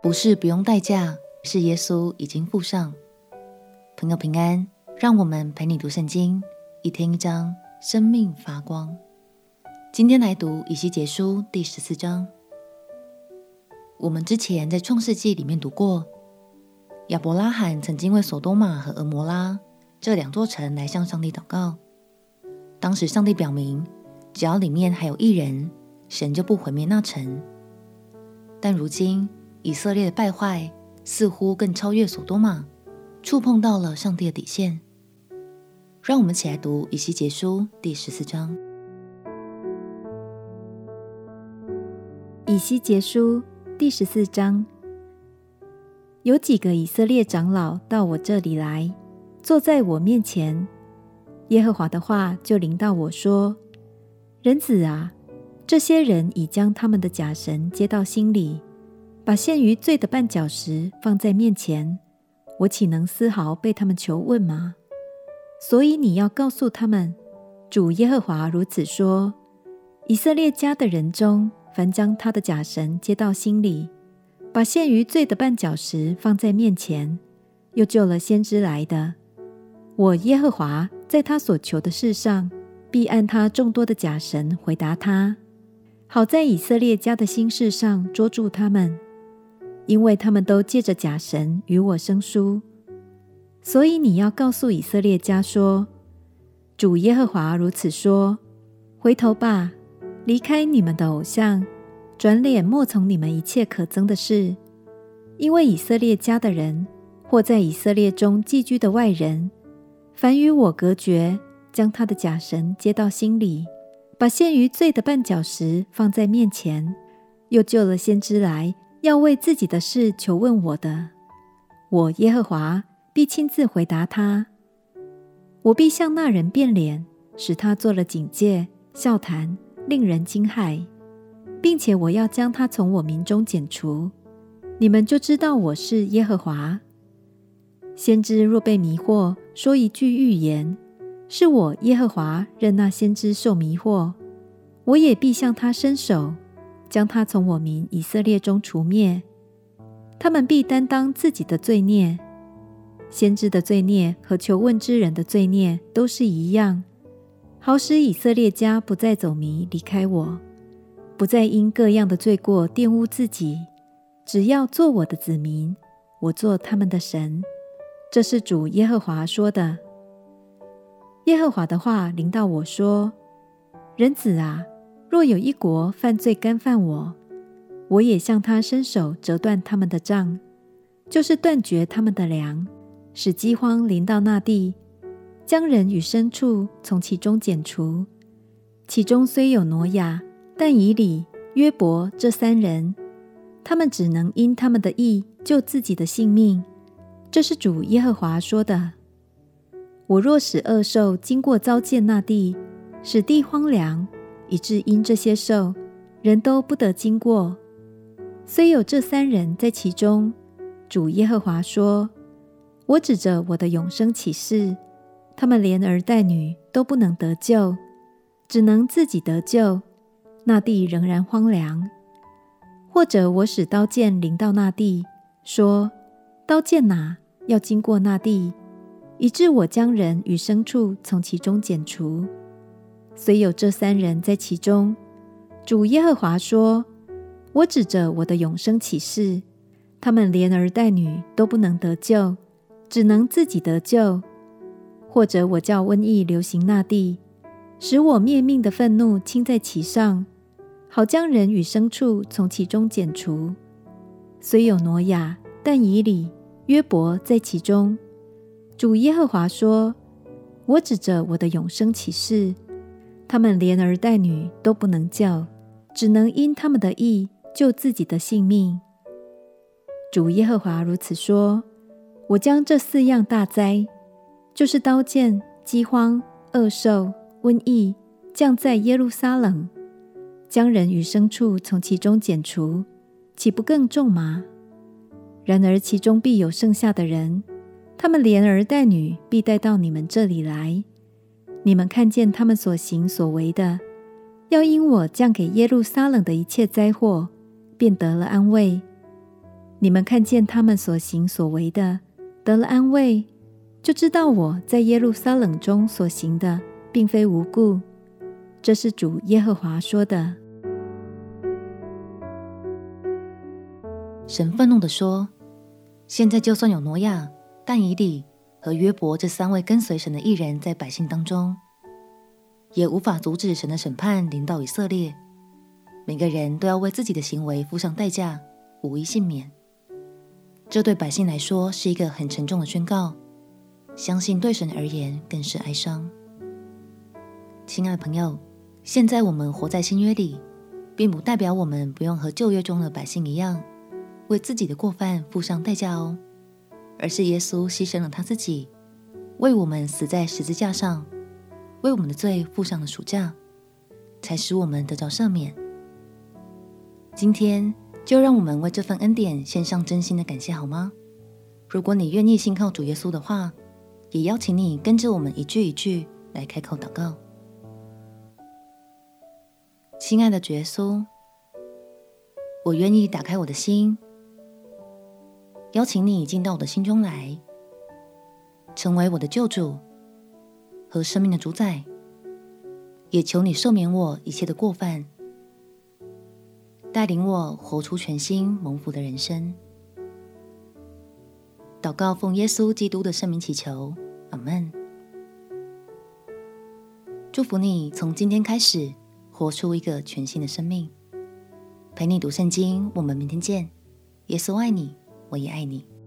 不是不用代价，是耶稣已经付上。朋友平安，让我们陪你读圣经，一天一章，生命发光。今天来读以西结书第十四章。我们之前在创世纪里面读过，亚伯拉罕曾经为所多玛和蛾摩拉这两座城来向上帝祷告。当时上帝表明，只要里面还有一人，神就不毁灭那城。但如今以色列的败坏似乎更超越所多玛，触碰到了上帝的底线。让我们一起来读以西结书第十四章。以西结书第十四章，有几个以色列长老到我这里来，坐在我面前。耶和华的话就临到我说：“人子啊。”这些人已将他们的假神接到心里，把陷于罪的绊脚石放在面前，我岂能丝毫被他们求问吗？所以你要告诉他们，主耶和华如此说：以色列家的人中，凡将他的假神接到心里，把陷于罪的绊脚石放在面前，又救了先知来的，我耶和华在他所求的事上，必按他众多的假神回答他。好在以色列家的心事上捉住他们，因为他们都借着假神与我生疏。所以你要告诉以色列家说：主耶和华如此说：回头吧，离开你们的偶像，转脸莫从你们一切可憎的事。因为以色列家的人，或在以色列中寄居的外人，凡与我隔绝，将他的假神接到心里。把陷于罪的绊脚石放在面前，又救了先知来，要为自己的事求问我的，我耶和华必亲自回答他。我必向那人变脸，使他做了警戒、笑谈，令人惊骇，并且我要将他从我民中剪除。你们就知道我是耶和华。先知若被迷惑，说一句预言。是我耶和华任那先知受迷惑，我也必向他伸手，将他从我民以色列中除灭。他们必担当自己的罪孽，先知的罪孽和求问之人的罪孽都是一样，好使以色列家不再走迷离开我，不再因各样的罪过玷污自己，只要做我的子民，我做他们的神。这是主耶和华说的。耶和华的话临到我说：“人子啊，若有一国犯罪干犯我，我也向他伸手折断他们的杖，就是断绝他们的粮，使饥荒临到那地，将人与牲畜从其中剪除。其中虽有挪亚、但以理、约伯这三人，他们只能因他们的意救自己的性命。这是主耶和华说的。”我若使恶兽经过糟践那地，使地荒凉，以致因这些兽，人都不得经过，虽有这三人在其中，主耶和华说：我指着我的永生起誓，他们连儿带女都不能得救，只能自己得救，那地仍然荒凉。或者我使刀剑临到那地，说：刀剑哪，要经过那地。以致我将人与牲畜从其中剪除，虽有这三人在其中，主耶和华说：“我指着我的永生起誓，他们连儿带女都不能得救，只能自己得救；或者我叫瘟疫流行那地，使我灭命的愤怒倾在其上，好将人与牲畜从其中剪除。虽有挪亚、但以理、约伯在其中。”主耶和华说：“我指着我的永生起誓，他们连儿带女都不能救，只能因他们的意救自己的性命。”主耶和华如此说：“我将这四样大灾，就是刀剑、饥荒、恶兽、瘟疫，降在耶路撒冷，将人与牲畜从其中剪除，岂不更重吗？然而其中必有剩下的人。”他们连儿带女必带到你们这里来，你们看见他们所行所为的，要因我降给耶路撒冷的一切灾祸，便得了安慰。你们看见他们所行所为的，得了安慰，就知道我在耶路撒冷中所行的，并非无故。这是主耶和华说的。神愤怒地说：“现在就算有挪亚、但以理和约伯这三位跟随神的义人，在百姓当中，也无法阻止神的审判临到以色列。每个人都要为自己的行为付上代价，无一幸免。”这对百姓来说是一个很沉重的宣告，相信对神而言更是哀伤。亲爱的朋友，现在我们活在新约里，并不代表我们不用和旧约中的百姓一样，为自己的过犯付上代价哦，而是耶稣牺牲了他自己，为我们死在十字架上，为我们的罪付上了赎价，才使我们得着赦免。今天。就让我们为这份恩典献上真心的感谢，好吗？如果你愿意信靠主耶稣的话，也邀请你跟着我们一句一句来开口祷告。亲爱的主耶稣，我愿意打开我的心，邀请你进到我的心中来，成为我的救主和生命的主宰，也求你赦免我一切的过犯。带领我活出全新蒙福的人生。祷告奉耶稣基督的圣名祈求，阿门。祝福你从今天开始活出一个全新的生命。陪你读圣经，我们明天见。耶稣爱你，我也爱你。